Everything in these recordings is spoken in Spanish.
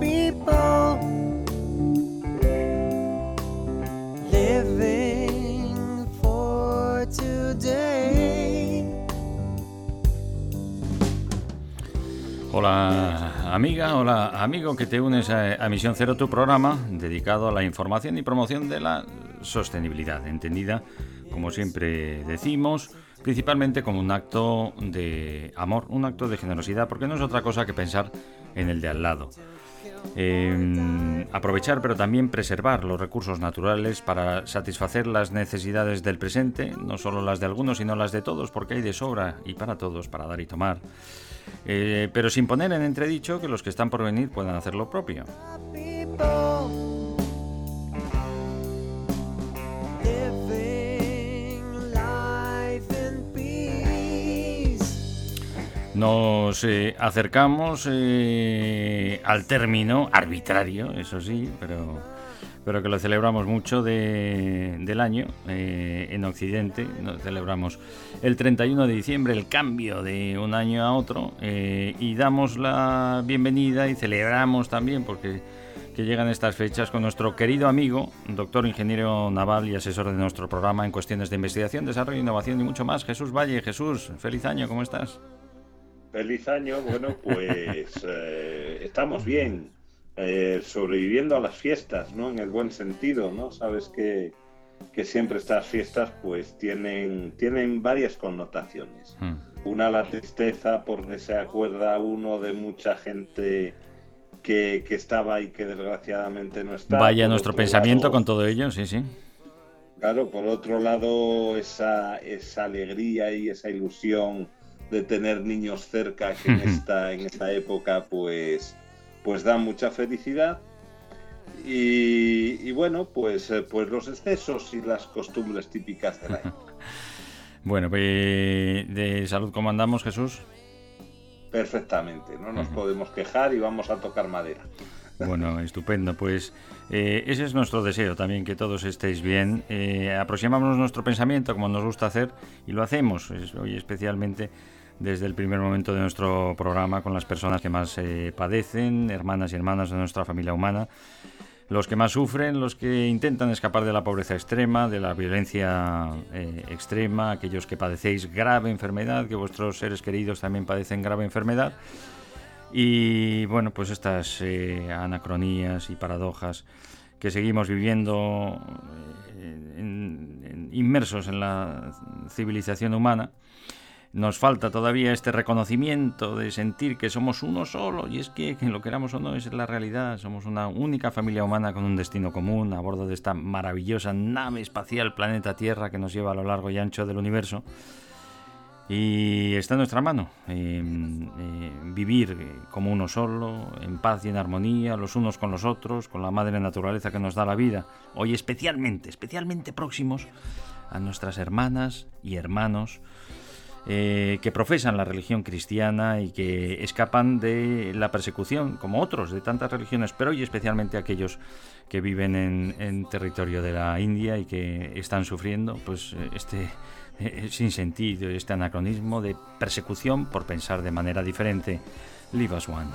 People. Hola amiga, hola amigo que te unes a, a Misión Cero, tu programa dedicado a la información y promoción de la sostenibilidad, entendida, como siempre decimos, principalmente como un acto de amor, un acto de generosidad, porque no es otra cosa que pensar en el de al lado. Eh, aprovechar pero también preservar los recursos naturales para satisfacer las necesidades del presente, no solo las de algunos, sino las de todos, porque hay de sobra y para todos, para dar y tomar. Eh, pero sin poner en entredicho que los que están por venir puedan hacer lo propio. Nos eh, acercamos eh, al término arbitrario, eso sí, pero, pero que lo celebramos mucho de- del año eh, en Occidente. Nos celebramos el 31 de diciembre, el cambio de un año a otro, eh, y damos la bienvenida y celebramos también, porque que llegan estas fechas con nuestro querido amigo, doctor ingeniero naval y asesor de nuestro programa en cuestiones de investigación, desarrollo, innovación y mucho más, Jesús Valle. Jesús, feliz año, ¿cómo estás? Feliz año, bueno, pues eh, estamos bien, eh, sobreviviendo a las fiestas, ¿no? En el buen sentido, ¿no? Sabes que, que siempre estas fiestas pues tienen, tienen varias connotaciones. Hmm. Una la tristeza porque se acuerda uno de mucha gente que, que estaba y que desgraciadamente no está. Vaya Por nuestro pensamiento lado, con todo ello, sí, sí. Claro, por otro lado, esa, esa alegría y esa ilusión de tener niños cerca que en esta, en esta época pues, pues da mucha felicidad. Y, y bueno, pues, eh, pues los excesos y las costumbres típicas de la época. Bueno, pues de salud, ¿cómo andamos, Jesús? Perfectamente, no nos podemos quejar y vamos a tocar madera. Bueno, estupendo. Pues eh, ese es nuestro deseo también, que todos estéis bien. Eh, aproximamos nuestro pensamiento como nos gusta hacer y lo hacemos es- hoy especialmente desde el primer momento de nuestro programa con las personas que más eh, padecen, hermanas y hermanas de nuestra familia humana, los que más sufren, los que intentan escapar de la pobreza extrema, de la violencia eh, extrema, aquellos que padecéis grave enfermedad, que vuestros seres queridos también padecen grave enfermedad. Y bueno, pues estas eh, anacronías y paradojas que seguimos viviendo en- en- inmersos en la civilización humana, nos falta todavía este reconocimiento de sentir que somos uno solo, y es que, que lo queramos o no, es la realidad, somos una única familia humana con un destino común a bordo de esta maravillosa nave espacial planeta Tierra que nos lleva a lo largo y ancho del universo. Y está en nuestra mano eh, eh, vivir eh, como uno solo, en paz y en armonía, los unos con los otros, con la madre naturaleza que nos da la vida. Hoy especialmente, especialmente próximos a nuestras hermanas y hermanos eh, que profesan la religión cristiana y que escapan de la persecución, como otros de tantas religiones, pero hoy especialmente aquellos que viven en, en territorio de la India y que están sufriendo pues eh, este eh, sinsentido, este anacronismo de persecución por pensar de manera diferente. Leave us one.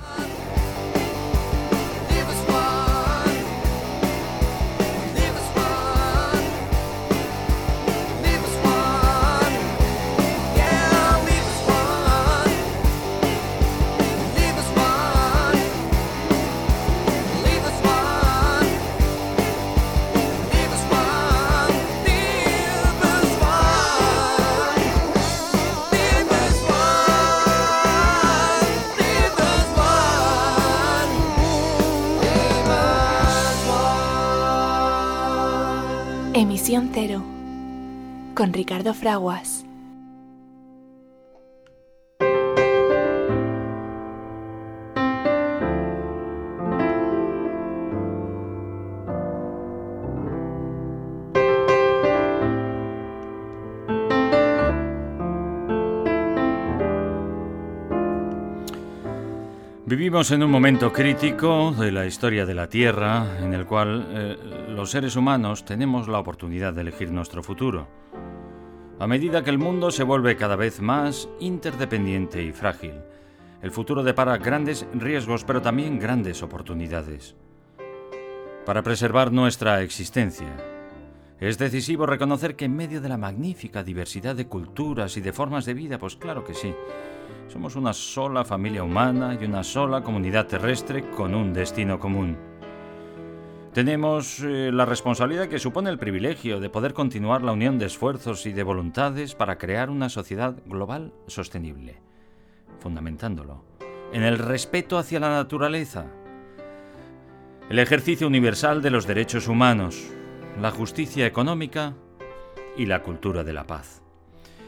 Con Ricardo Fraguas. Vivimos en un momento crítico de la historia de la Tierra en el cual eh, los seres humanos tenemos la oportunidad de elegir nuestro futuro. A medida que el mundo se vuelve cada vez más interdependiente y frágil, el futuro depara grandes riesgos pero también grandes oportunidades. Para preservar nuestra existencia, es decisivo reconocer que en medio de la magnífica diversidad de culturas y de formas de vida, pues claro que sí, somos una sola familia humana y una sola comunidad terrestre con un destino común. Tenemos eh, la responsabilidad que supone el privilegio de poder continuar la unión de esfuerzos y de voluntades para crear una sociedad global sostenible, fundamentándolo en el respeto hacia la naturaleza, el ejercicio universal de los derechos humanos, la justicia económica y la cultura de la paz.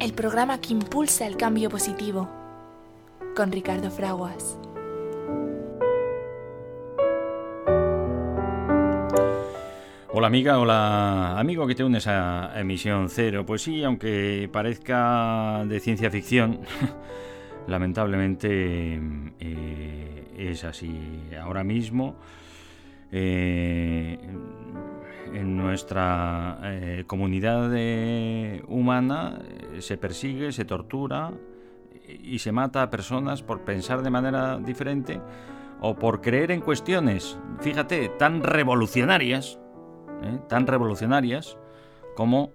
el programa que impulsa el cambio positivo, con Ricardo Fraguas. Hola amiga, hola amigo que te unes a Emisión Cero. Pues sí, aunque parezca de ciencia ficción, lamentablemente eh, es así. Ahora mismo eh, en nuestra eh, comunidad humana eh, se persigue, se tortura y se mata a personas por pensar de manera diferente o por creer en cuestiones, fíjate, tan revolucionarias, ¿eh? tan revolucionarias como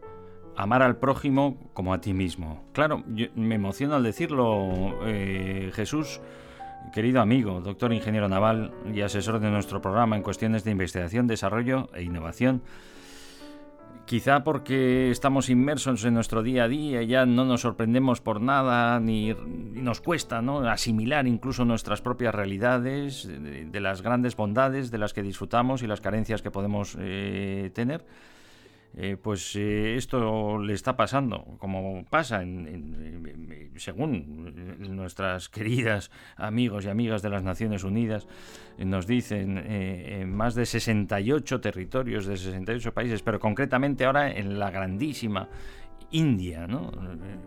amar al prójimo como a ti mismo. Claro, yo me emociono al decirlo, Jesús, querido amigo, doctor ingeniero naval y asesor de nuestro programa en cuestiones de investigación, desarrollo e innovación. Quizá porque estamos inmersos en nuestro día a día, ya no nos sorprendemos por nada, ni, nos cuesta ¿no? asimilar incluso nuestras propias realidades, de, de las grandes bondades de las que disfrutamos y las carencias que podemos eh, tener. Eh, pues eh, esto le está pasando, como pasa en, según nuestras queridas amigos y amigas de las Naciones Unidas, eh, nos dicen eh, en más de 68 territorios de 68 países, pero concretamente ahora en la grandísima India, ¿no? Eh,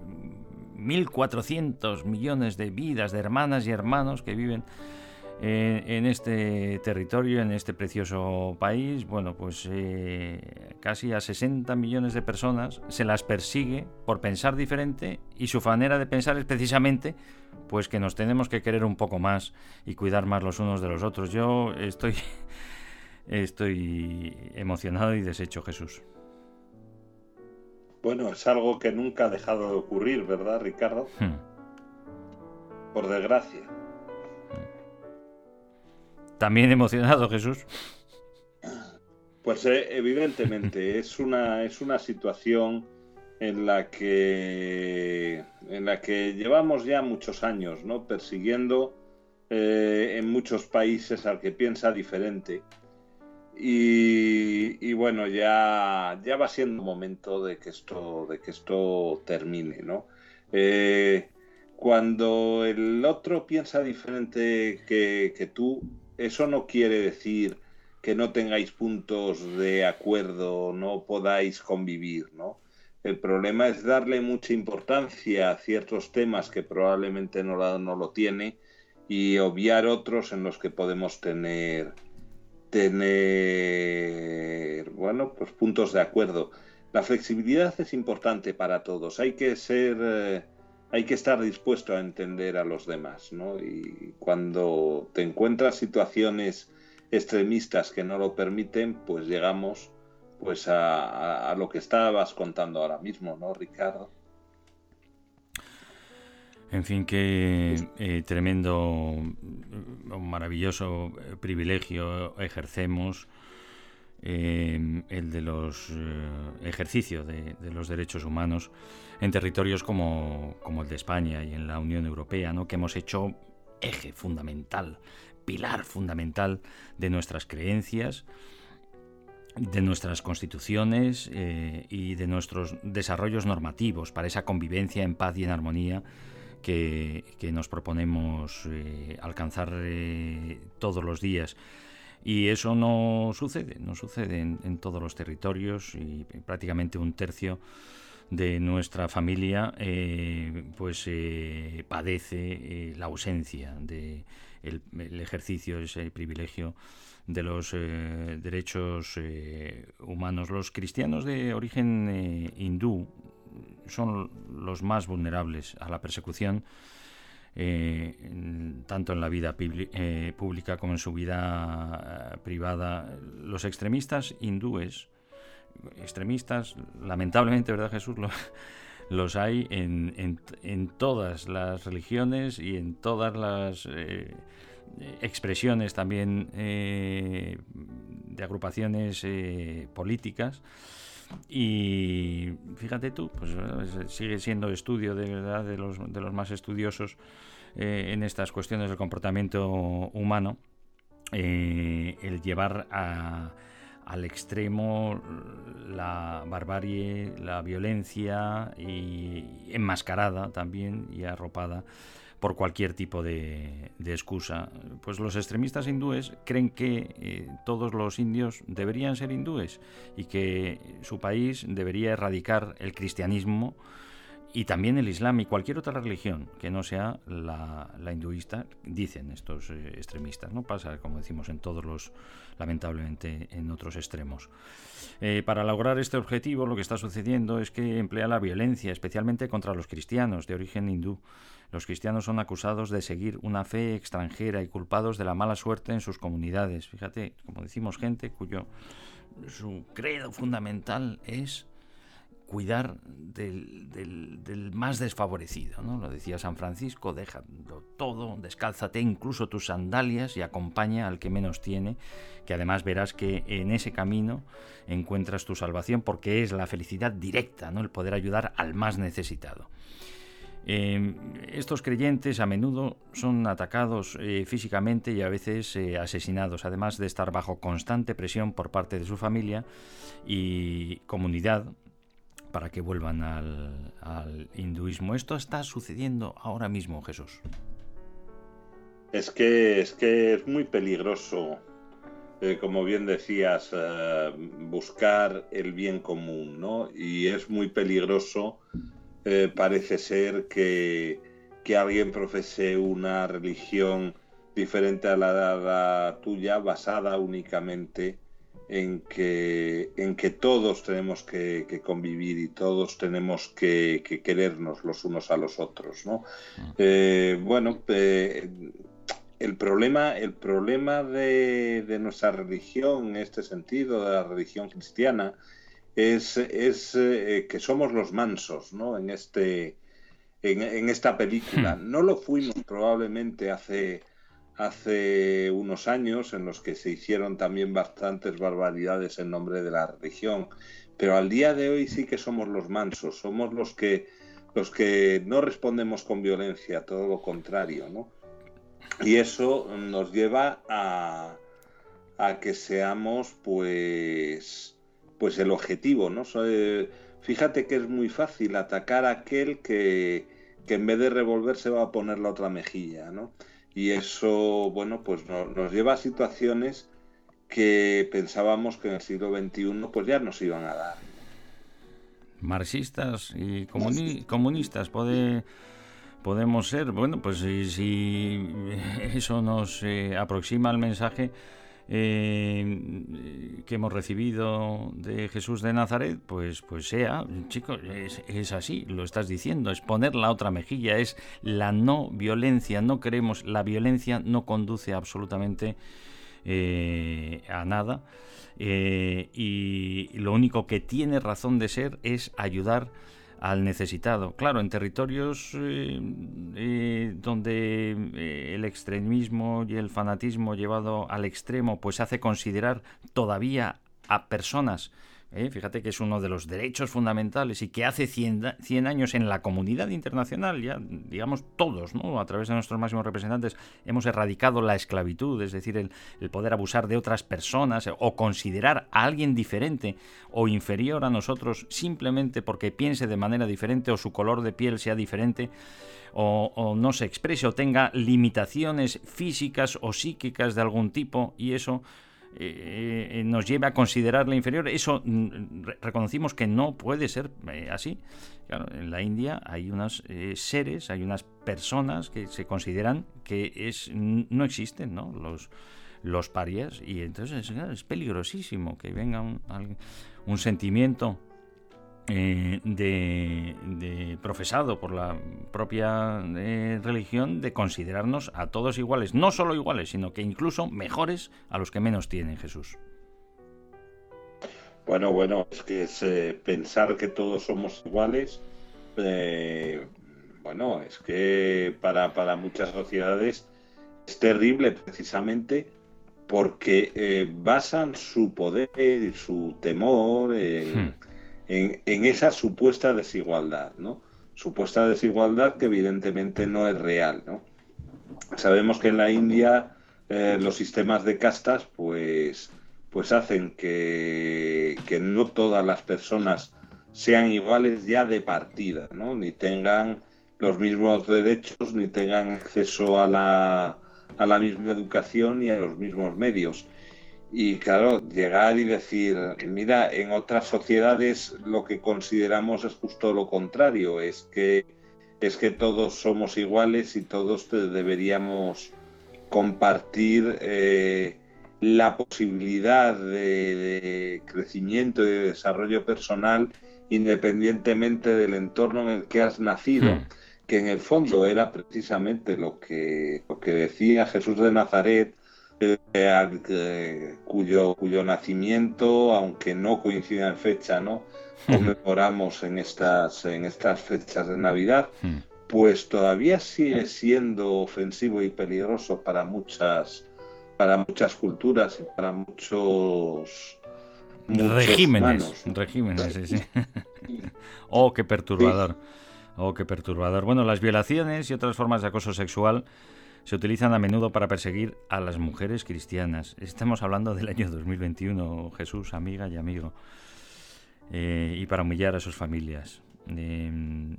1.400 millones de vidas de hermanas y hermanos que viven eh, en este territorio, en este precioso país, bueno, pues eh, casi a 60 millones de personas se las persigue por pensar diferente y su manera de pensar es precisamente pues que nos tenemos que querer un poco más y cuidar más los unos de los otros. Yo estoy estoy emocionado y deshecho, Jesús. Bueno, es algo que nunca ha dejado de ocurrir, ¿verdad, Ricardo? Hmm. Por desgracia. También emocionado, Jesús. Pues eh, evidentemente es una, es una situación en la que en la que llevamos ya muchos años, ¿no? Persiguiendo eh, en muchos países al que piensa diferente. Y, bueno, ya, ya va siendo momento de que esto, de que esto termine, ¿no? Eh, cuando el otro piensa diferente que, que tú, eso no quiere decir que no tengáis puntos de acuerdo, no podáis convivir, ¿no? El problema es darle mucha importancia a ciertos temas que probablemente no, no lo tiene y obviar otros en los que podemos tener tener bueno pues puntos de acuerdo. La flexibilidad es importante para todos. Hay que ser eh, hay que estar dispuesto a entender a los demás, ¿no? Y cuando te encuentras situaciones extremistas que no lo permiten, pues llegamos pues a, a- a lo que estabas contando ahora mismo, ¿no, Ricardo? En fin, qué eh, tremendo, maravilloso eh, privilegio ejercemos el de los eh, ejercicio de, los derechos humanos en territorios como, como el de España y en la Unión Europea, ¿no? que hemos hecho eje fundamental, pilar fundamental de nuestras creencias, de nuestras constituciones eh, y de nuestros desarrollos normativos para esa convivencia en paz y en armonía que, que nos proponemos eh, alcanzar todos los días. Y eso no sucede, no sucede en, en todos los territorios y prácticamente un tercio de nuestra familia eh, pues eh, padece eh, la ausencia de el, el ejercicio ese privilegio de los eh, derechos eh, humanos. Los cristianos de origen hindú son los más vulnerables a la persecución tanto en la vida eh, pública como en su vida eh, privada los extremistas hindúes extremistas, lamentablemente, ¿verdad Jesús? Lo- los hay en, todas las religiones y en todas las eh, expresiones también de agrupaciones políticas. Y fíjate tú, pues eh, sigue siendo estudio de verdad de los, de los más estudiosos eh, en estas cuestiones del comportamiento humano. Eh, el llevar a- al extremo la barbarie, la violencia y enmascarada también y arropada por cualquier tipo de, excusa. Pues los extremistas hindúes creen que eh, todos los indios deberían ser hindúes y que su país debería erradicar el cristianismo y también el Islam y cualquier otra religión que no sea la, la hinduista, dicen estos eh, extremistas. No pasa, como decimos, en todos los, lamentablemente, en otros extremos. Eh, para lograr este objetivo, lo que está sucediendo es que emplea la violencia, especialmente contra los cristianos de origen hindú. Los cristianos son acusados de seguir una fe extranjera y culpados de la mala suerte en sus comunidades. Fíjate, como decimos, gente cuyo su credo fundamental es cuidar del, más desfavorecido, ¿no? Lo decía San Francisco, déjalo todo, descálzate incluso tus sandalias y acompaña al que menos tiene, que además verás que en ese camino encuentras tu salvación porque es la felicidad directa, ¿no? El poder ayudar al más necesitado. Eh, estos creyentes a menudo son atacados eh, físicamente y a veces eh, asesinados, además de estar bajo constante presión por parte de su familia y comunidad para que vuelvan al, al hinduismo. Esto está sucediendo ahora mismo, Jesús. Es que es, que es muy peligroso, eh, como bien decías, buscar el bien común, ¿no? Y es muy peligroso, eh, parece ser, que, que alguien profese una religión diferente a la, la tuya, basada únicamente en que, en que todos tenemos que, que convivir y todos tenemos que, que querernos los unos a los otros, ¿no? Eh, bueno, eh, el problema, el problema de, de nuestra religión, en este sentido, de la religión cristiana, es, es eh, que somos los mansos, ¿no? En este, en, en esta película. No lo fuimos probablemente hace, hace unos años, en los que se hicieron también bastantes barbaridades en nombre de la religión, pero al día de hoy sí que somos los mansos, somos los que los que no respondemos con violencia, todo lo contrario, ¿no? Y eso nos lleva a, a que seamos, pues, pues el objetivo, ¿no? So- eh, Fíjate que es muy fácil atacar a aquel que, que en vez de revolverse va a poner la otra mejilla, ¿no? Y eso, bueno, pues no- nos lleva a situaciones que pensábamos que en el siglo XXI pues ya nos iban a dar. Marxistas y comuni- comunistas puede, podemos ser. Bueno, pues si, si eso nos eh, aproxima al mensaje eh, que hemos recibido de Jesús de Nazaret, pues, pues sea, chicos, es, así, lo estás diciendo, es poner la otra mejilla, es la no violencia, no queremos, la violencia no conduce absolutamente eh, a nada. eh, y lo único que tiene razón de ser es ayudar al necesitado. Claro, en territorios eh, eh, donde eh, el extremismo y el fanatismo llevado al extremo pues hace considerar todavía a personas ¿eh? Fíjate que es uno de los derechos fundamentales y que hace 100, da- 100 años en la comunidad internacional, ya digamos todos, ¿no? a través de nuestros máximos representantes, hemos erradicado la esclavitud, es decir, el, poder abusar de otras personas o considerar a alguien diferente o inferior a nosotros simplemente porque piense de manera diferente o su color de piel sea diferente. O no se exprese o tenga limitaciones físicas o psíquicas de algún tipo y eso eh, eh, nos lleve a considerarle inferior. Eso mm, re- reconocimos que no puede ser eh, así. En la India hay unos seres, hay unas personas que se consideran que es no existen, ¿no? Los los parias y entonces es peligrosísimo que venga un sentimiento eh, de, de profesado por la propia eh, religión de considerarnos a todos iguales, no solo iguales, sino que incluso mejores a los que menos tienen Jesús. Bueno, bueno, es que es eh, pensar que todos somos iguales. bueno, es que para, para muchas sociedades es terrible precisamente porque basan su poder y su temor en, Hmm. En- esa supuesta desigualdad, ¿no? Supuesta desigualdad que evidentemente no es real, ¿no? Sabemos que en la India eh, los sistemas de castas, pues, pues hacen que, no todas las personas sean iguales ya de partida. Ni tengan los mismos derechos, ni tengan acceso a a la misma educación y a los mismos medios. Y claro, llegar y decir, mira, en otras sociedades lo que consideramos es justo lo contrario, es que es que todos somos iguales y todos deberíamos compartir eh, la posibilidad de, de crecimiento y de desarrollo personal independientemente del entorno en el que has nacido, Hmm. que en el fondo era precisamente lo que, lo que decía Jesús de Nazaret, que- cuyo, cuyo nacimiento, aunque no coincida en fecha, ¿no? conmemoramos en estas, en estas fechas de Navidad, pues todavía sigue siendo ofensivo y peligroso para muchas, para muchas culturas y para muchos, muchos regímenes, regímenes, sí, sí. oh, qué perturbador. Oh, qué perturbador. Bueno, las violaciones y otras formas de acoso sexual se utilizan a menudo para perseguir a las mujeres cristianas. Estamos hablando del año 2021, Jesús, amiga y amigo. Eh, y para humillar a sus familias. Eh,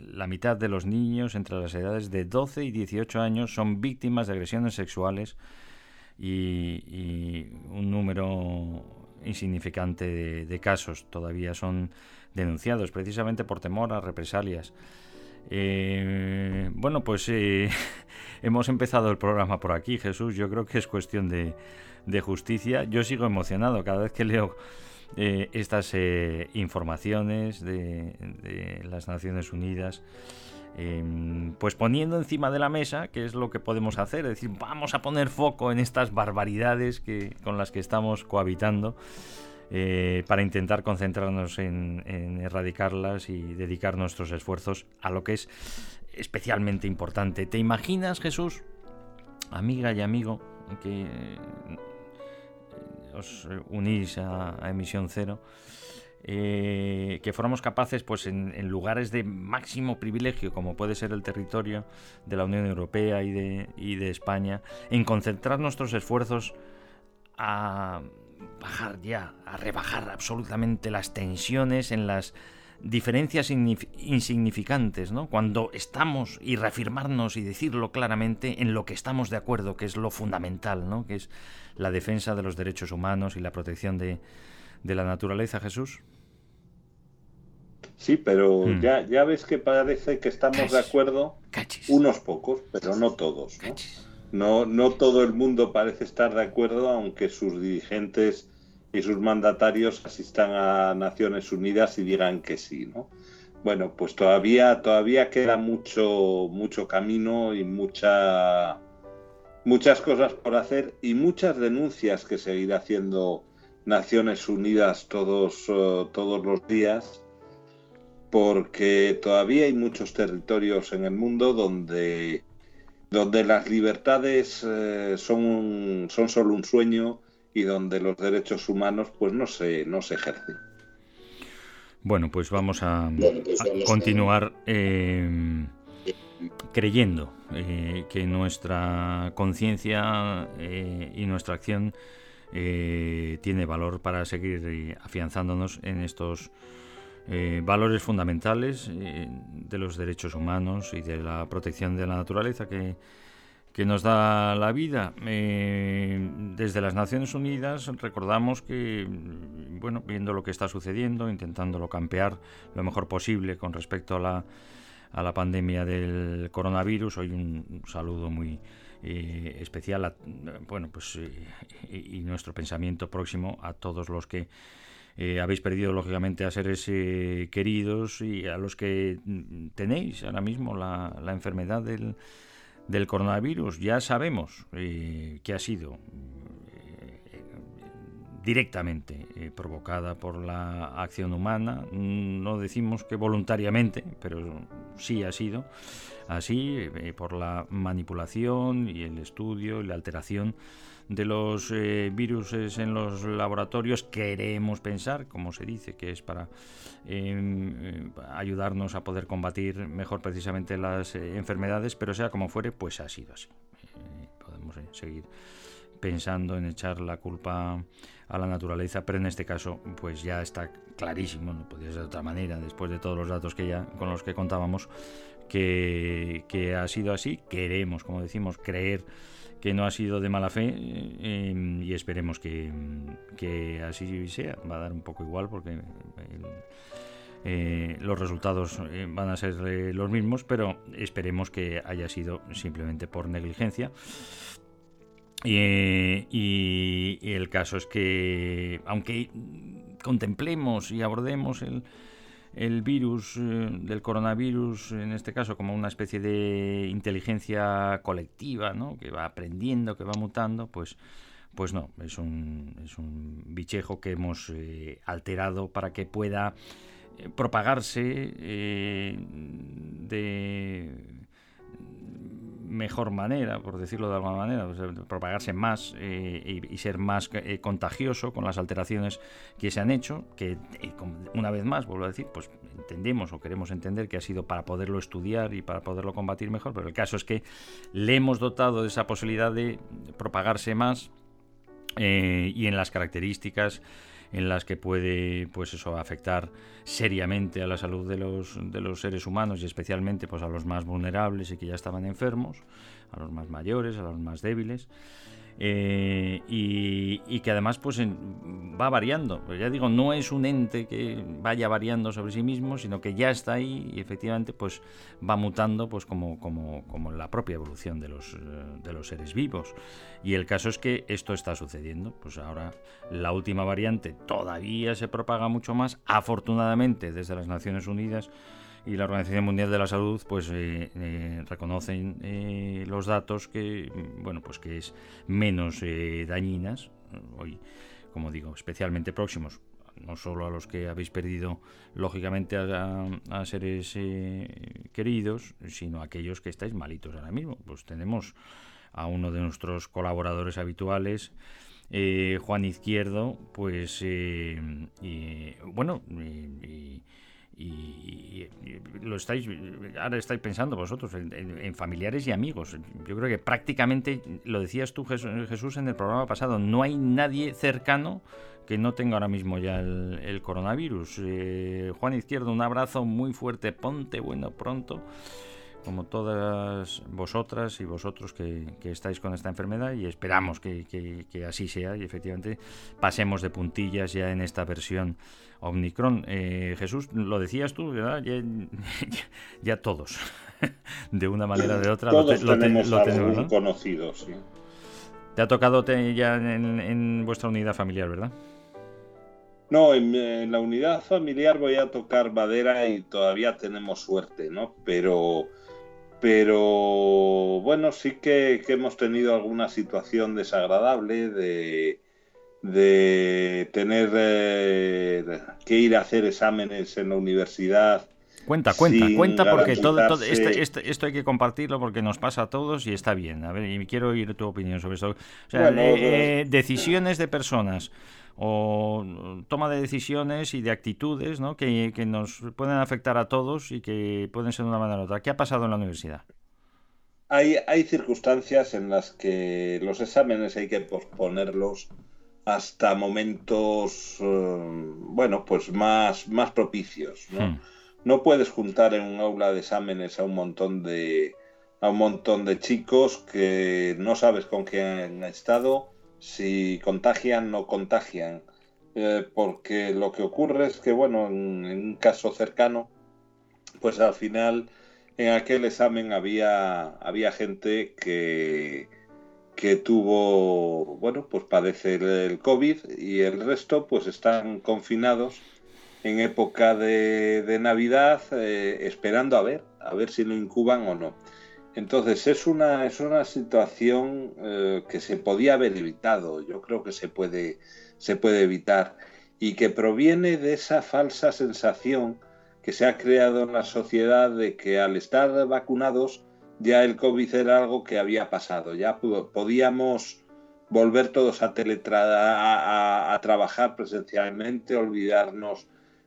la mitad de los niños entre las edades de 12 y 18 años son víctimas de agresiones sexuales y, y un número insignificante de, de casos todavía son denunciados precisamente por temor a represalias. Eh, bueno, pues eh, hemos empezado el programa por aquí, Jesús. Yo creo que es cuestión de, justicia. Yo sigo emocionado cada vez que leo eh, estas informaciones de, de las Naciones Unidas. eh, pues poniendo encima de la mesa qué es lo que podemos hacer, es decir, vamos a poner foco en estas barbaridades que, con las que estamos cohabitando eh, para intentar concentrarnos en, erradicarlas y dedicar nuestros esfuerzos a lo que es especialmente importante. ¿Te imaginas, Jesús, amiga y amigo, que eh, os unís a, a Emisión Cero? eh, que fuéramos capaces, pues en, en lugares de máximo privilegio, como puede ser el territorio de la Unión Europea y de, y de España, en concentrar nuestros esfuerzos a bajar ya, a rebajar absolutamente las tensiones en las diferencias ignif- insignificantes, ¿no? Cuando estamos y reafirmarnos y decirlo claramente en lo que estamos de acuerdo, que es lo fundamental, ¿no? Que es la defensa de los derechos humanos y la protección de, de la naturaleza, Jesús. Sí, pero Hmm. ya, ya ves que parece que estamos de acuerdo Cachis. unos pocos, pero no todos. ¿no? Cachis. No, no todo el mundo parece estar de acuerdo, aunque sus dirigentes y sus mandatarios asistan a Naciones Unidas y digan que sí, ¿no? Bueno, pues todavía, todavía queda mucho, mucho camino y mucha muchas cosas por hacer y muchas denuncias que seguirá haciendo Naciones Unidas todos, eh, todos los días, porque todavía hay muchos territorios en el mundo donde, donde las libertades eh, son, son solo un sueño y donde los derechos humanos pues no se, no se ejercen. Bueno, pues vamos a, a continuar eh, creyendo eh, que nuestra conciencia eh, y nuestra acción eh, tiene valor para seguir afianzándonos en estos eh, valores fundamentales eh, de los derechos humanos y de la protección de la naturaleza que, que nos da la vida. Eh, desde las Naciones Unidas recordamos que, bueno, viendo lo que está sucediendo, intentándolo campear lo mejor posible con respecto a la, a la pandemia del coronavirus, hoy un, saludo muy especial, a, bueno, pues y nuestro pensamiento próximo a todos los que eh, habéis perdido lógicamente a seres eh, queridos y a los que mm, tenéis ahora mismo la, la enfermedad del, coronavirus. Ya sabemos eh, que ha sido eh, directamente provocada por la acción humana. No decimos que voluntariamente, pero sí ha sido así, por la manipulación y el estudio y la alteración de los eh, virus en los laboratorios. Queremos pensar, como se dice, que es para eh, eh, ayudarnos a poder combatir mejor precisamente las eh, enfermedades, pero sea como fuere, pues ha sido así. Eh, podemos seguir pensando en echar la culpa a la naturaleza, pero en este caso pues ya está clarísimo, no podía ser de otra manera, después de todos los datos que ya con los que contábamos, que, que ha sido así. Queremos, como decimos, creer que no ha sido de mala fe eh, y esperemos que, que así sea. Va a dar un poco igual porque eh, los resultados eh, van a ser los mismos, pero esperemos que haya sido simplemente por negligencia. Y- y el caso es que, aunque contemplemos y abordemos el, el virus eh, del coronavirus, en este caso como una especie de inteligencia colectiva, ¿no? que va aprendiendo, que va mutando, pues, pues no, es un, es un bichejo que hemos eh, alterado para que pueda eh, propagarse de mejor manera, por decirlo de alguna manera, propagarse más eh, y, ser más eh, contagioso con las alteraciones que se han hecho, que eh, una vez más, vuelvo a decir, pues entendemos o queremos entender que ha sido para poderlo estudiar y para poderlo combatir mejor, pero el caso es que le hemos dotado de esa posibilidad de propagarse más y en las características en las que puede pues eso afectar seriamente a la salud de los, de los seres humanos y especialmente pues a los más vulnerables y que ya estaban enfermos, a los más mayores, a los más débiles. Eh, y, y que además pues en- va variando. Pero ya digo, no es un ente que vaya variando sobre sí mismo, sino que ya está ahí y efectivamente pues va mutando pues como, como, como la propia evolución de los, eh, de los seres vivos. Y el caso es que esto está sucediendo. Pues ahora la última variante todavía se propaga mucho más. Afortunadamente, desde las Naciones Unidas y la Organización Mundial de la Salud, pues eh, eh, reconocen eh, los datos que, mm, bueno, pues que es menos dañinas. Hoy, como digo, especialmente próximos no solo a los que habéis perdido lógicamente a, a seres queridos, sino a aquellos que estáis malitos ahora mismo. Pues tenemos a uno de nuestros colaboradores habituales, Juan Izquierdo, pues bueno, y- y- lo estáis ahora estáis pensando vosotros en, familiares y amigos. Yo creo que prácticamente lo decías tú Jes- Jesús en el programa pasado, no hay nadie cercano que no tenga ahora mismo ya el, el coronavirus. Eh, Juan Izquierdo, un abrazo muy fuerte, ponte bueno pronto como todas vosotras y vosotros que, que estáis con esta enfermedad y esperamos que, que- que así sea y efectivamente pasemos de puntillas ya en esta versión Omicron. Eh, Jesús, lo decías tú, ¿verdad? Ya, ya- ya todos, de una manera o de otra, lo, te- Todos lo te- tenemos lo tenemos, conocido, sí. Te ha tocado te- ya en, en vuestra unidad familiar, ¿verdad? No, en, en la unidad familiar voy a tocar madera y todavía tenemos suerte, ¿no? Pero pero bueno, sí que, que hemos tenido alguna situación desagradable de, de tener eh, que ir a hacer exámenes en la universidad. Cuenta, cuenta, cuenta porque todo, todo- garantizarse- este- este- esto hay que compartirlo porque nos pasa a todos y está bien. A ver, y quiero oír tu opinión sobre esto. O sea, Bueno, eh, eh, decisiones de personas o toma de decisiones y de actitudes ¿no? que, que nos pueden afectar a todos y que pueden ser de una manera u otra. ¿Qué ha pasado en la universidad? Hay, hay circunstancias en las que los exámenes hay que posponerlos hasta momentos, eh, bueno, pues más, más propicios, ¿no? Hmm. No puedes juntar en un aula de exámenes a un montón de a un montón de chicos que no sabes con quién han estado, si contagian no contagian, Eh, porque lo que ocurre es que, bueno, en, un caso cercano, pues al final en aquel examen había, había gente que, que tuvo, bueno, pues padece el, COVID y el resto pues están confinados en época de, de Navidad eh, esperando a ver, a ver si lo incuban o no. Entonces es una, es una situación eh, que se podía haber evitado, yo creo que se puede, se puede evitar y que proviene de esa falsa sensación que se ha creado en la sociedad de que al estar vacunados ya el COVID era algo que había pasado, ya po- podíamos volver todos a, a, a- trabajar presencialmente, olvidarnos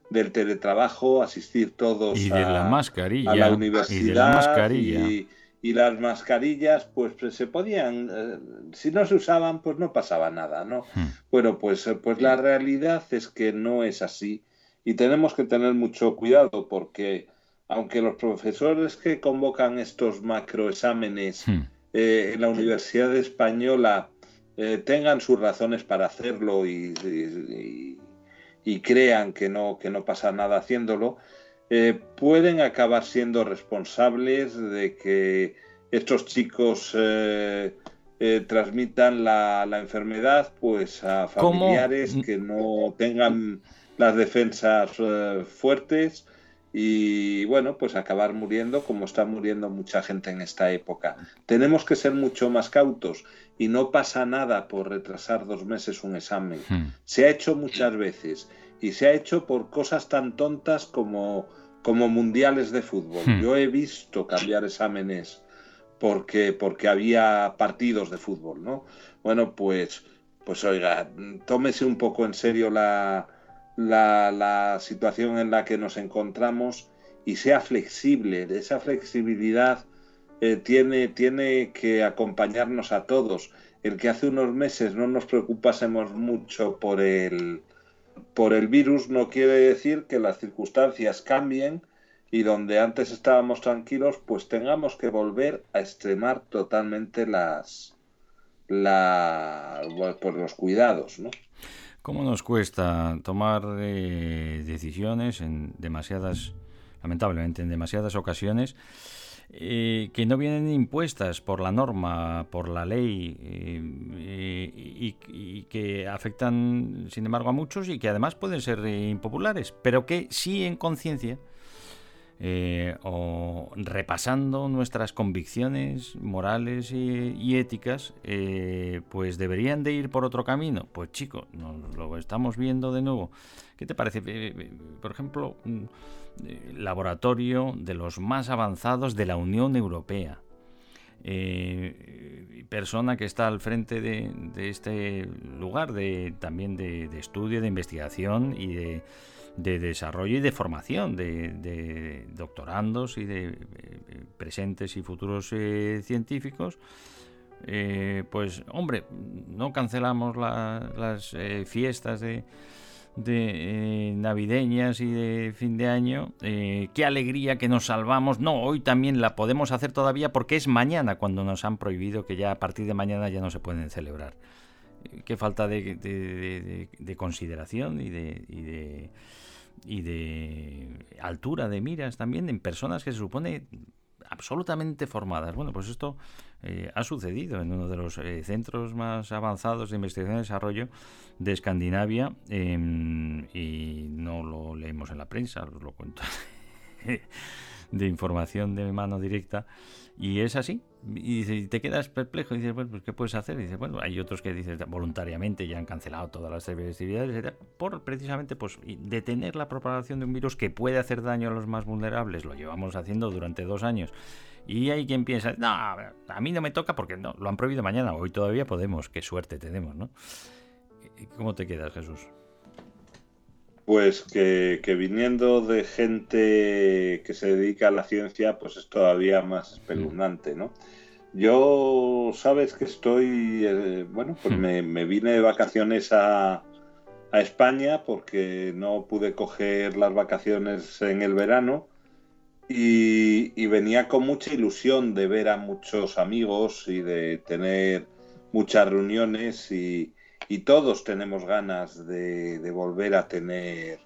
del teletrabajo, asistir todos Y de a, la mascarilla. a la y universidad de la mascarilla. y, y las mascarillas pues, pues, se podían eh, si no se usaban pues no pasaba nada no Hmm. bueno pues eh, pues la realidad es que no es así y tenemos que tener mucho cuidado porque aunque los profesores que convocan estos macroexámenes eh, en la Universidad Española eh, tengan sus razones para hacerlo y, y- y crean que no, que no pasa nada haciéndolo, eh, pueden acabar siendo responsables de que estos chicos eh, eh, transmitan la, la enfermedad pues a ¿Cómo? familiares que no tengan las defensas fuertes y bueno, pues acabar muriendo como está muriendo mucha gente en esta época. Tenemos que ser mucho más cautos y no pasa nada por retrasar dos meses un examen. Hmm. Se ha hecho muchas veces y se ha hecho por cosas tan tontas como, como mundiales de fútbol. Hmm. Yo he visto cambiar exámenes porque, porque había partidos de fútbol, ¿no? Bueno, pues, pues oiga, tómese un poco en serio la, la, la situación en la que nos encontramos y sea flexible. Esa flexibilidad eh, tiene, tiene que acompañarnos a todos. El que hace unos meses no nos preocupásemos mucho por el, por el virus no quiere decir que las circunstancias cambien y donde antes estábamos tranquilos, pues tengamos que volver a extremar totalmente las, la, pues los cuidados, ¿no? ¿Cómo nos cuesta tomar eh, decisiones en demasiadas, lamentablemente, en demasiadas ocasiones eh, que no vienen impuestas por la norma, por la ley eh, eh, y, que afectan, sin embargo, a muchos y que además pueden ser impopulares, pero que sí en conciencia o repasando nuestras convicciones morales y, y éticas, pues deberían de ir por otro camino. Pues chico, nos lo estamos viendo de nuevo. ¿Qué te parece? Por ejemplo, eh, laboratorio de los más avanzados de la Unión Europea. Eh, persona que está al frente de, de este lugar de, también de, estudio, de investigación y de, de desarrollo y de formación de, doctorandos y de eh, presentes y futuros eh, científicos, eh, pues hombre, no cancelamos la- las eh, fiestas de, de eh, navideñas y de fin de año. eh, qué alegría que nos salvamos. No, hoy también la podemos hacer todavía porque es mañana cuando nos han prohibido que ya a partir de mañana ya no se pueden celebrar. Eh, Qué falta de, de- de- de- de consideración y y de altura de miras también en personas que se supone absolutamente formadas. Bueno, pues esto eh, ha sucedido en uno de los eh, centros más avanzados de investigación y desarrollo de Escandinavia em, y no lo leemos en la prensa, os lo cuento de información de mano directa y es así. Y, te quedas perplejo y dices, bueno, pues ¿qué puedes hacer? Y dices, bueno, hay otros que dices voluntariamente ya han cancelado todas las festividades por precisamente pues detener la propagación de un virus que puede hacer daño a los más vulnerables. Lo llevamos haciendo durante dos años. Y hay quien piensa, no, a mí no me toca porque no, lo han prohibido mañana, hoy todavía podemos, qué suerte tenemos, ¿no? ¿Cómo te quedas, Jesús? Pues que, que viniendo de gente que se dedica a la ciencia, pues es todavía más espeluznante, ¿no? Yo, sabes que estoy, eh, bueno, pues Hmm. me, me vine de vacaciones a, a España porque no pude coger las vacaciones en el verano y, venía con mucha ilusión de ver a muchos amigos y de tener muchas reuniones y, todos tenemos ganas de, de volver a tener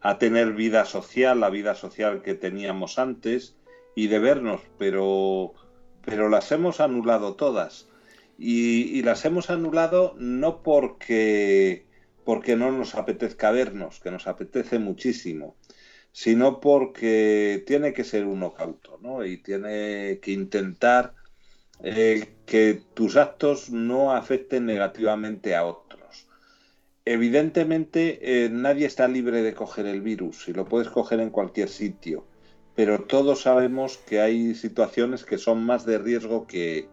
a tener vida social, la vida social que teníamos antes y de vernos, pero pero las hemos anulado todas. Y, y las hemos anulado no porque porque no nos apetezca vernos, que nos apetece muchísimo, sino porque tiene que ser uno cauto, ¿no? Y tiene que intentar eh, que tus actos no afecten negativamente a otros. Evidentemente, eh, nadie está libre de coger el virus y lo puedes coger en cualquier sitio, pero todos sabemos que hay situaciones que son más de riesgo que,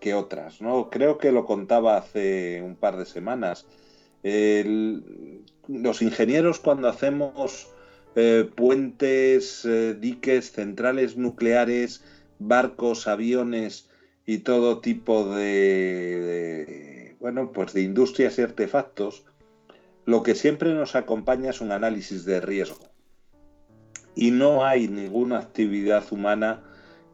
que otras, ¿no? Creo que lo contaba hace un par de semanas. Los ingenieros cuando hacemos eh, puentes, eh, diques, centrales nucleares, barcos, aviones y todo tipo de, de, bueno, pues de industrias y artefactos, lo que siempre nos acompaña es un análisis de riesgo. Y no hay ninguna actividad humana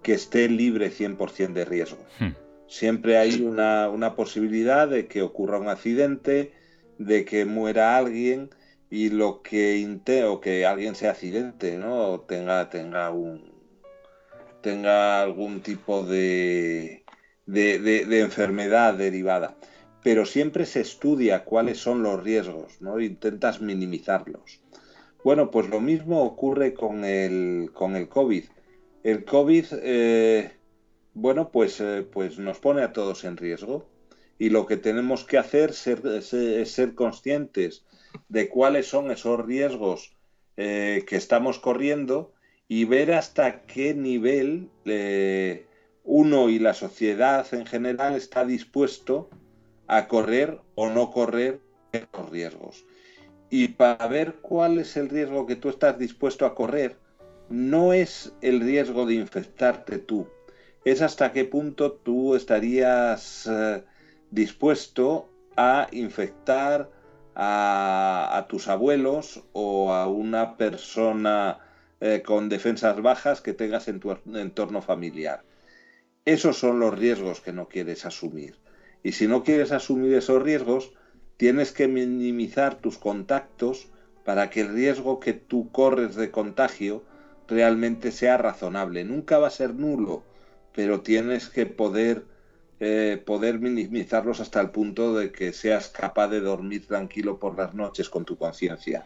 que esté libre 100% de riesgo. Hmm. Siempre hay una, una posibilidad de que ocurra un accidente, de que muera alguien y lo que o que alguien se accidente, ¿no? Tenga, tenga un tenga algún tipo de, de, enfermedad derivada. Pero siempre se estudia cuáles son los riesgos, ¿no? Intentas minimizarlos. Bueno, pues lo mismo ocurre con el, con el COVID. El COVID, eh, bueno, pues, eh, pues nos pone a todos en riesgo y lo que tenemos que hacer ser- es, es ser conscientes de cuáles son esos riesgos eh, que estamos corriendo y ver hasta qué nivel eh, uno y la sociedad en general está dispuesto a correr o no correr los riesgos. Y para ver cuál es el riesgo que tú estás dispuesto a correr, no es el riesgo de infectarte tú, es hasta qué punto tú estarías eh, dispuesto a infectar a, tus abuelos o a una persona eh, con defensas bajas que tengas en tu entorno familiar. Esos son los riesgos que no quieres asumir. Y si no quieres asumir esos riesgos, tienes que minimizar tus contactos para que el riesgo que tú corres de contagio realmente sea razonable. Nunca va a ser nulo, pero tienes que poder, eh, poder minimizarlos hasta el punto de que seas capaz de dormir tranquilo por las noches con tu conciencia.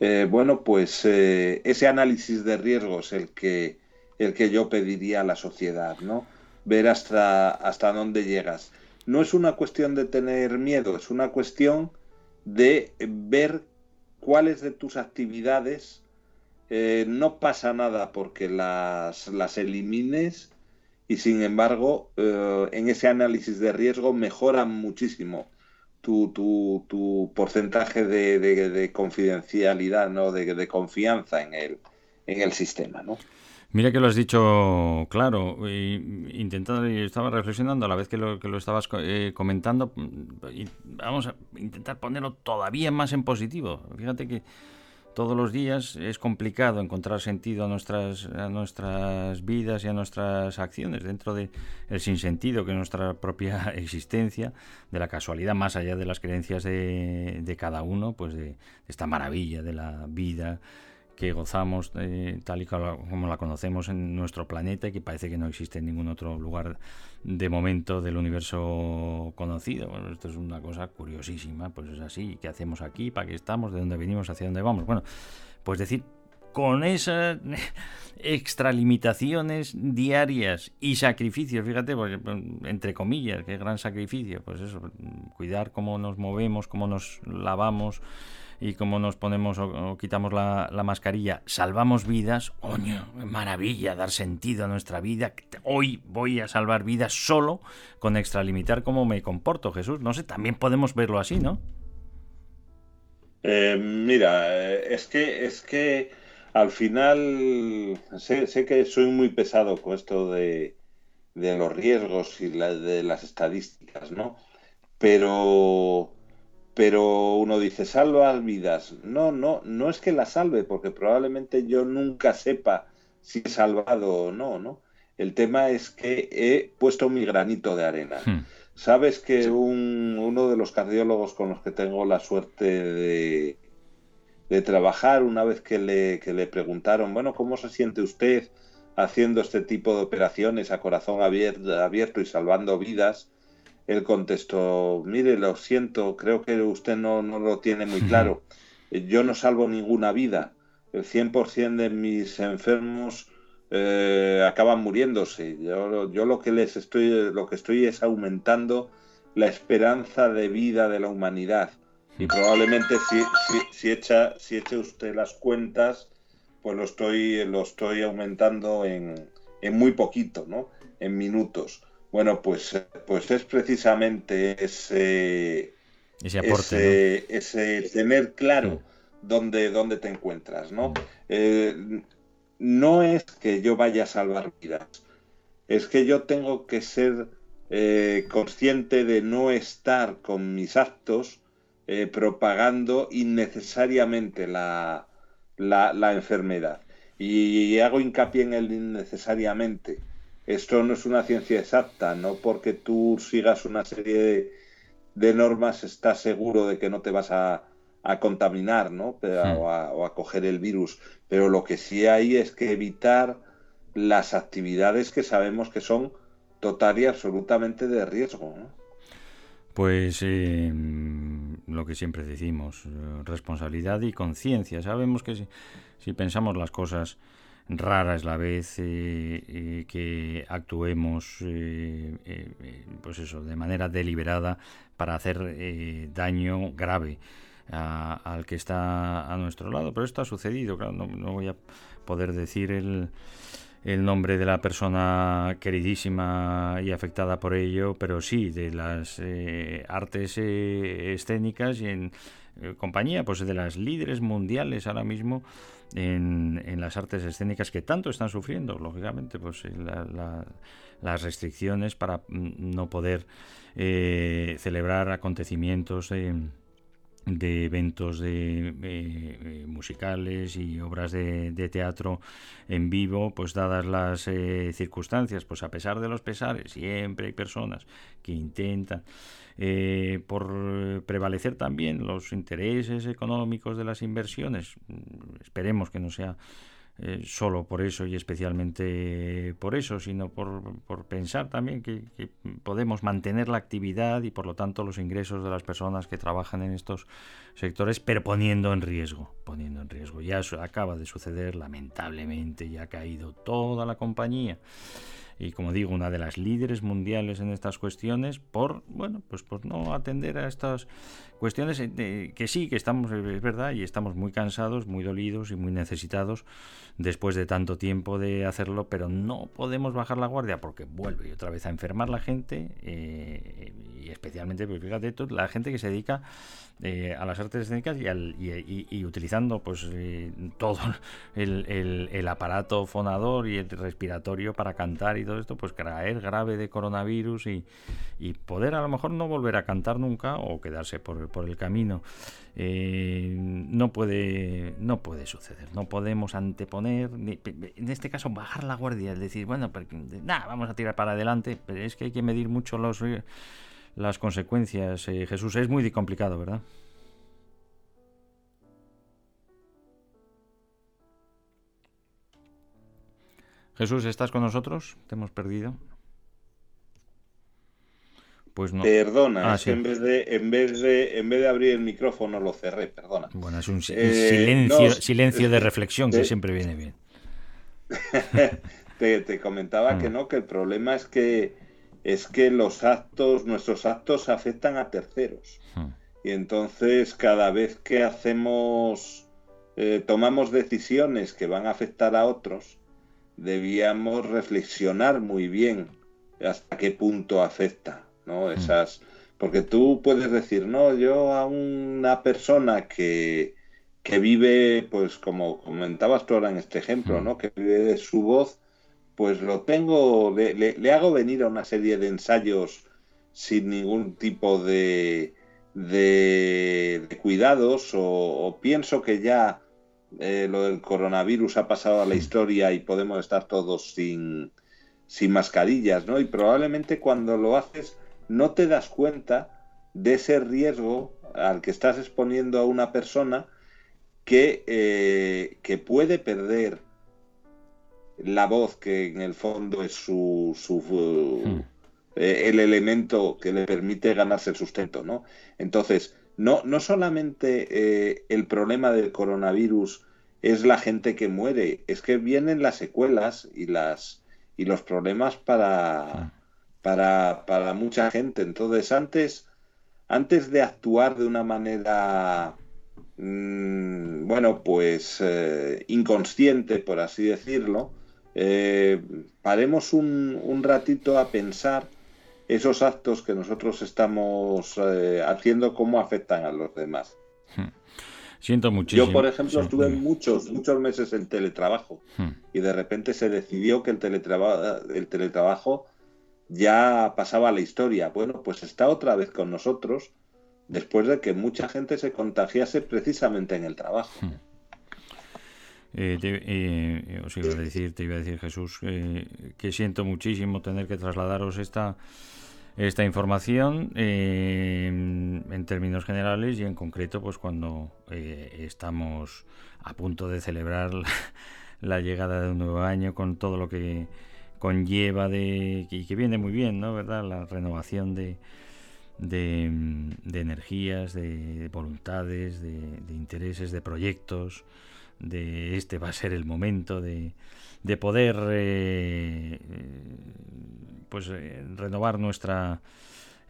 Eh, bueno, pues eh, ese análisis de riesgos el que, el que yo pediría a la sociedad, ¿no? Ver hasta, hasta dónde llegas. No es una cuestión de tener miedo, es una cuestión de ver cuáles de tus actividades no pasa nada porque las, las elimines y sin embargo eh, en ese análisis de riesgo mejoran muchísimo tu, tu, tu porcentaje de, de- de confidencialidad, ¿no? de, de confianza en el, en el sistema. ¿no? Mira que lo has dicho claro, y intentando, y estaba reflexionando a la vez que lo, que lo estabas eh, comentando, vamos a intentar ponerlo todavía más en positivo. Fíjate que todos los días es complicado encontrar sentido a nuestras, a nuestras vidas y a nuestras acciones dentro del el sinsentido que es nuestra propia existencia, de la casualidad más allá de las creencias de, de cada uno, pues de, de esta maravilla de la vida que gozamos eh, tal y como la conocemos en nuestro planeta y que parece que no existe en ningún otro lugar de momento del universo conocido. Bueno, esto es una cosa curiosísima, pues es así, ¿qué hacemos aquí? ¿Para qué estamos? ¿De dónde venimos? ¿Hacia dónde vamos? Bueno, pues decir con esas extralimitaciones diarias y sacrificios, fíjate, pues, entre comillas, qué gran sacrificio, pues eso, cuidar cómo nos movemos, cómo nos lavamos y cómo nos ponemos o, quitamos la, la mascarilla, salvamos vidas, oño, maravilla, dar sentido a nuestra vida, hoy voy a salvar vidas solo con extralimitar cómo me comporto, Jesús, no sé, también podemos verlo así, ¿no? Eh, mira, eh, es que, es que al final sé, sé que soy muy pesado con esto de, de los riesgos y la- de las estadísticas, ¿no? Pero, pero uno dice, salva vidas. No, no, no es que la salve, porque probablemente yo nunca sepa si he salvado o no, ¿no? El tema es que he puesto mi granito de arena. Hmm. Sabes que un- uno de los cardiólogos con los que tengo la suerte de, de trabajar, una vez que le, que le preguntaron, bueno, ¿cómo se siente usted haciendo este tipo de operaciones a corazón abierto, abierto y salvando vidas? Él contestó, mire, lo siento, creo que usted no, no lo tiene muy claro. Yo no salvo ninguna vida. El 100% de mis enfermos eh, acaban muriéndose. Yo, yo lo que les estoy, lo que estoy es aumentando la esperanza de vida de la humanidad. Y probablemente si, si, si echa, si echa usted las cuentas, pues lo estoy, lo estoy aumentando en, en muy poquito, ¿no? En minutos. Bueno, pues, pues es precisamente ese, Ese aporte, ese, ese tener claro Mm. dónde, dónde te encuentras, ¿no? Mm. Eh, no es que yo vaya a salvar vidas, es que yo tengo que ser eh, consciente de no estar con mis actos eh, propagando innecesariamente la, la, la enfermedad. Y hago hincapié en el innecesariamente. Esto no es una ciencia exacta, no porque tú sigas una serie de, de normas estás seguro de que no te vas a, a contaminar, ¿no? Pero- Hmm. o, a, o a coger el virus. Pero lo que sí hay es que evitar las actividades que sabemos que son total y absolutamente de riesgo, ¿no? Pues eh, lo que siempre decimos, eh, responsabilidad y conciencia. Sabemos que si, si pensamos las cosas raras la vez eh, eh, que actuemos eh, pues eso de manera deliberada para hacer daño grave a- al que está a nuestro lado. Pero esto ha sucedido no, voy a poder decir el, el nombre de la persona queridísima y afectada por ello, pero sí de las artes escénicas y en compañía pues de las líderes mundiales ahora mismo en, las artes escénicas que tanto están sufriendo, lógicamente, pues eh, la- la- las restricciones para mm, no poder eh, celebrar acontecimientos de de eventos de, eh, eh, musicales y obras de, teatro en vivo, pues dadas las eh, circunstancias, pues a pesar de los pesares, siempre hay personas que intentan eh, por prevalecer también los intereses económicos de las inversiones. Mm, Esperemos que no sea eh, solo por eso y especialmente por eso, sino por, por pensar también que, podemos mantener la actividad y por lo tanto los ingresos de las personas que trabajan en estos sectores, pero poniendo en riesgo, poniendo en riesgo. Ya acaba de suceder, lamentablemente, ya ha caído toda la compañía y como digo, una de las líderes mundiales en estas cuestiones por, bueno, pues por no atender a estas cuestiones eh, que sí, que estamos, es verdad, y estamos muy cansados, muy dolidos y muy necesitados después de tanto tiempo de hacerlo, pero no podemos bajar la guardia porque vuelve otra vez a enfermar la gente eh, y especialmente, pues fíjate, la gente que se dedica eh, a las artes escénicas y, utilizando pues todo el, el- el aparato fonador y el respiratorio para cantar y todo esto, pues caer grave de coronavirus y, y poder a lo mejor no volver a cantar nunca o quedarse por, por el camino. Eh, no puede no puede suceder, no podemos anteponer, en este caso bajar la guardia, es decir, bueno, nada, vamos a tirar para adelante, pero es que hay que medir mucho los las consecuencias, eh, Jesús, es muy complicado, ¿verdad? Jesús, ¿estás con nosotros? ¿Te hemos perdido? Pues no. Perdona, Ah, es sí. que en vez de en vez de en vez de abrir el micrófono lo cerré, perdona. Bueno, es un Eh, silencio, no, silencio de reflexión que siempre viene bien. Te, te comentaba Mm. que no, que el problema es que es que los actos, nuestros actos afectan a terceros. Mm. Y entonces cada vez que hacemos, eh, tomamos decisiones que van a afectar a otros, debíamos reflexionar muy bien hasta qué punto afecta, ¿no? Esas, porque tú puedes decir, no, yo a una persona que, que vive, pues como comentabas tú ahora en este ejemplo, Mm. ¿no? Que vive de su voz, pues lo tengo, le, le- le hago venir a una serie de ensayos sin ningún tipo de, de, de cuidados o, o pienso que ya eh, lo del coronavirus ha pasado a la historia y podemos estar todos sin, sin mascarillas, ¿no? Y probablemente cuando lo haces no te das cuenta de ese riesgo al que estás exponiendo a una persona que, eh, que puede perder la voz, que en el fondo es su, su, Hmm. eh, el elemento que le permite ganarse el sustento, ¿no? Entonces, no, no solamente eh, el problema del coronavirus es la gente que muere, es que vienen las secuelas y las y los problemas para, para, para mucha gente. Entonces, antes, antes de actuar de una manera mm, bueno, pues eh, inconsciente, por así decirlo, eh, paremos un, un ratito a pensar esos actos que nosotros estamos eh, haciendo, cómo afectan a los demás. Siento muchísimo. Yo, por ejemplo, Sí, estuve muchos, muchos meses en teletrabajo Hmm. y de repente se decidió que el, teletraba- el teletrabajo ya pasaba la historia. Bueno, pues está otra vez con nosotros después de que mucha gente se contagiase precisamente en el trabajo. Eh, te- eh, os iba a decir, te iba a decir Jesús, eh, que siento muchísimo tener que trasladaros esta esta información eh, en términos generales y en concreto, pues cuando eh, estamos a punto de celebrar la llegada de un nuevo año con todo lo que conlleva de y que viene muy bien, ¿no? ¿Verdad? La renovación de de, energías, de voluntades, de, de intereses, de proyectos, de este va a ser el momento de, de poder eh, pues eh, renovar nuestra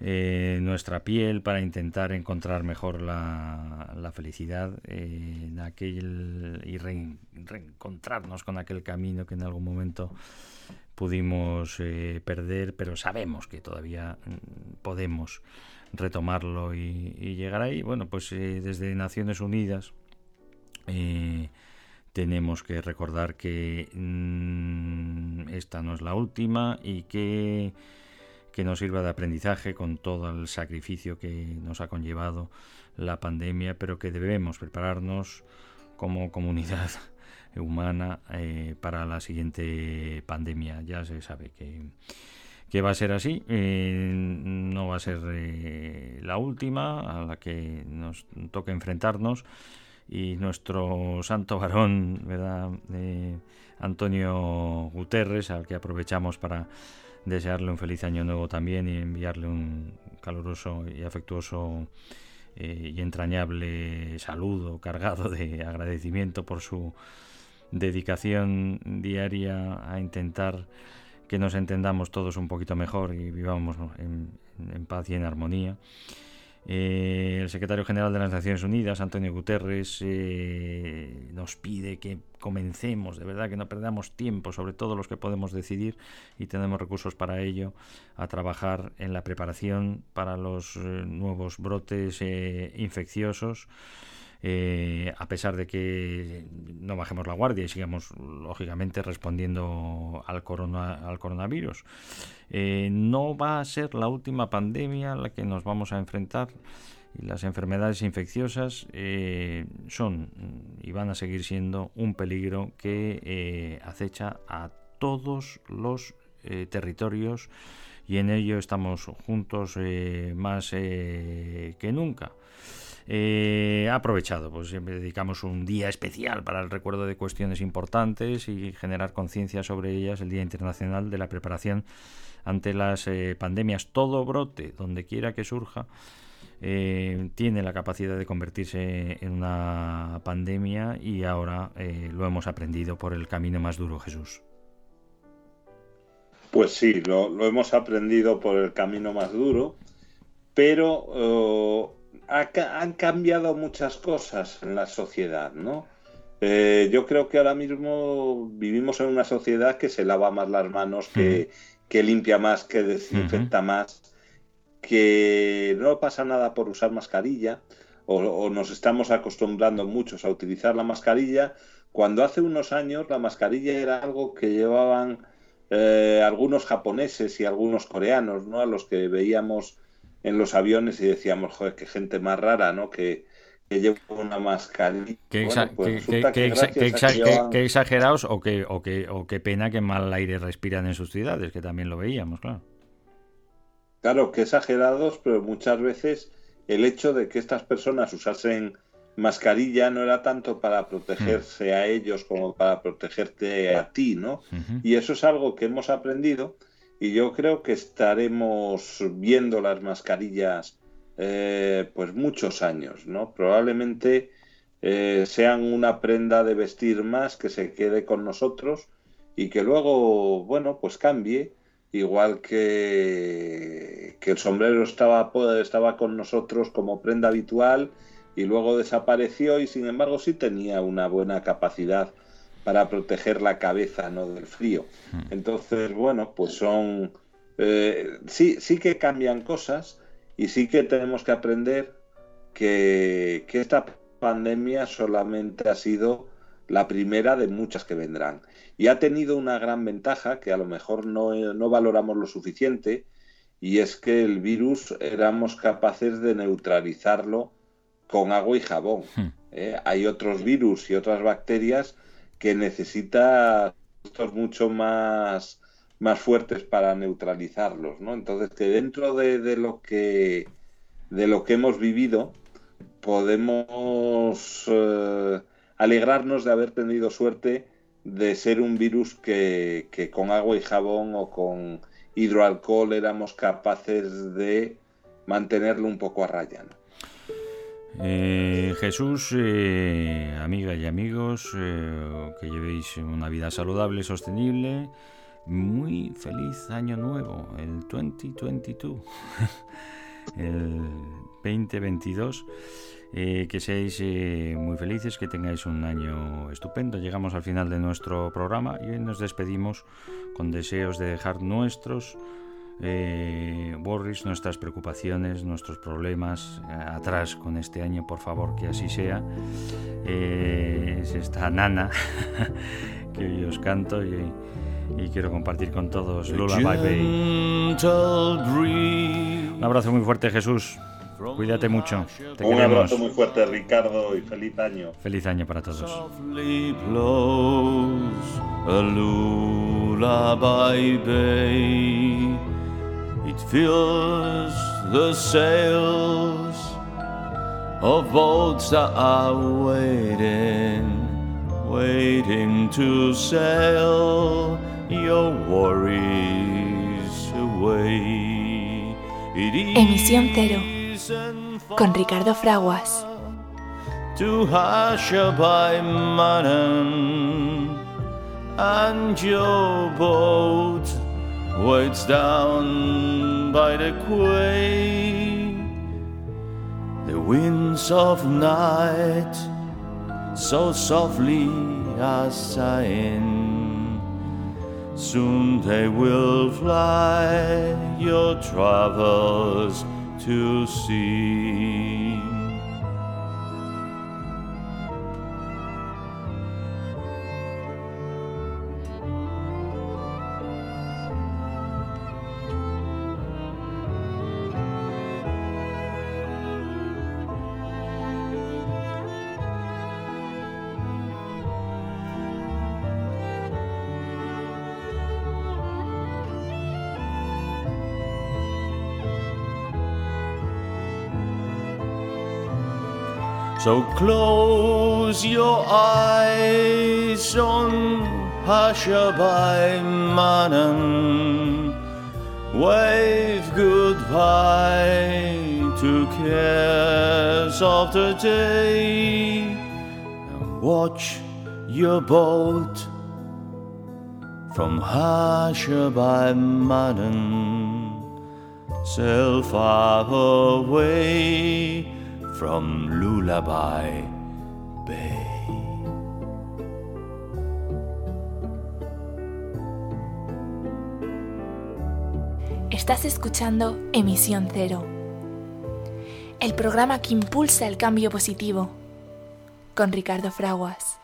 eh, nuestra piel para intentar encontrar mejor la, la felicidad eh, en aquel y reencontrarnos con aquel camino que en algún momento pudimos eh, perder, pero sabemos que todavía mm, podemos retomarlo y, llegar ahí. Bueno, pues eh, desde Naciones Unidas eh, tenemos que recordar que mm, esta no es la última y que, que nos sirva de aprendizaje con todo el sacrificio que nos ha conllevado la pandemia, pero que debemos prepararnos como comunidad humana eh, para la siguiente pandemia. Ya se sabe que, que va a ser así, eh, no va a ser eh, la última a la que nos toca enfrentarnos y nuestro santo varón, ¿verdad? Antonio Guterres, al que aprovechamos para desearle un feliz año nuevo también y enviarle un caluroso y afectuoso eh, y entrañable saludo cargado de agradecimiento por su dedicación diaria a intentar que nos entendamos todos un poquito mejor y vivamos en, en paz y en armonía. Eh, el secretario general de las Naciones Unidas, Antonio Guterres, eh, nos pide que comencemos, de verdad, que no perdamos tiempo, sobre todo los que podemos decidir y tenemos recursos para ello, a trabajar en la preparación para los eh, nuevos brotes eh, infecciosos. Eh, a pesar de que no bajemos la guardia y sigamos lógicamente respondiendo al, corona, al coronavirus. Eh, no va a ser la última pandemia a la que nos vamos a enfrentar las enfermedades infecciosas eh, son y van a seguir siendo un peligro que acecha a todos los territorios y en ello estamos juntos más que nunca. Eh, ha aprovechado, pues siempre dedicamos un día especial para el recuerdo de cuestiones importantes y generar conciencia sobre ellas, el Día Internacional de la Preparación ante las eh, pandemias. Todo brote, donde quiera que surja, eh, tiene la capacidad de convertirse en una pandemia y ahora eh, lo hemos aprendido por el camino más duro, Jesús. Pues sí, lo, hemos aprendido por el camino más duro, pero ha han cambiado muchas cosas en la sociedad, ¿no? Eh, yo creo que ahora mismo vivimos en una sociedad que se lava más las manos, que, que limpia más, que desinfecta más, que no pasa nada por usar mascarilla, o, o nos estamos acostumbrando muchos a utilizar la mascarilla, cuando hace unos años la mascarilla era algo que llevaban eh, algunos japoneses y algunos coreanos, ¿no? A los que veíamos en los aviones y decíamos, joder, qué gente más rara, ¿no? Que, que lleva una mascarilla. Qué, Bueno, pues que exa- que llevan- exagerados o qué, o, qué, o qué pena que mal aire respiran en sus ciudades, que también lo veíamos, claro. Claro, que exagerados, pero muchas veces el hecho de que estas personas usasen mascarilla no era tanto para protegerse a ellos como para protegerte a ti, ¿no? Y eso es algo que hemos aprendido y yo creo que estaremos viendo las mascarillas eh, pues muchos años, ¿no? Probablemente eh, sean una prenda de vestir más que se quede con nosotros y que luego, bueno, pues cambie, igual que, que el sombrero estaba, estaba con nosotros como prenda habitual y luego desapareció y sin embargo sí tenía una buena capacidad para proteger la cabeza ¿no? del frío. Entonces, bueno, pues son... eh, sí, sí que cambian cosas y sí que tenemos que aprender que, que esta pandemia solamente ha sido la primera de muchas que vendrán. Y ha tenido una gran ventaja que a lo mejor no, no valoramos lo suficiente y es que el virus éramos capaces de neutralizarlo con agua y jabón. Hmm. ¿eh? Hay otros virus y otras bacterias que necesita estos mucho más, más fuertes para neutralizarlos, ¿no? Entonces que dentro de, de lo que de lo que hemos vivido podemos eh, alegrarnos de haber tenido suerte de ser un virus que, que con agua y jabón o con hidroalcohol éramos capaces de mantenerlo un poco a raya. Eh, Jesús, eh, amigas y amigos, eh, que llevéis una vida saludable, sostenible. Muy feliz año nuevo, el 2022, el 2022. Eh, que seáis muy felices, que tengáis un año estupendo. Llegamos al final de nuestro programa y hoy nos despedimos con deseos de dejar nuestros eh, worries, nuestras preocupaciones, nuestros problemas eh, atrás con este año, por favor, que así sea. Eh, es esta nana que hoy os canto y, y quiero compartir con todos. Lula Bye Bye. Un abrazo muy fuerte, Jesús. Cuídate mucho. Te Un queremos. abrazo muy fuerte, Ricardo, y feliz año. Feliz año para todos. blows a lullaby bay. It fills the sails of boats that are waiting, waiting to sail your worries away. It Emisión cero, con Ricardo Fraguas. to Hasha by Manan, and your boat waits down by the quay. The winds of night so softly are sighing. Soon they will fly your travels to see. So close your eyes on Hashabai Manan. Wave goodbye to cares of the day. And watch your boat from Hashabai Manan sail far away from Lullaby Bay. Estás escuchando Emisión Cero, el programa que impulsa el cambio positivo, con Ricardo Fraguas.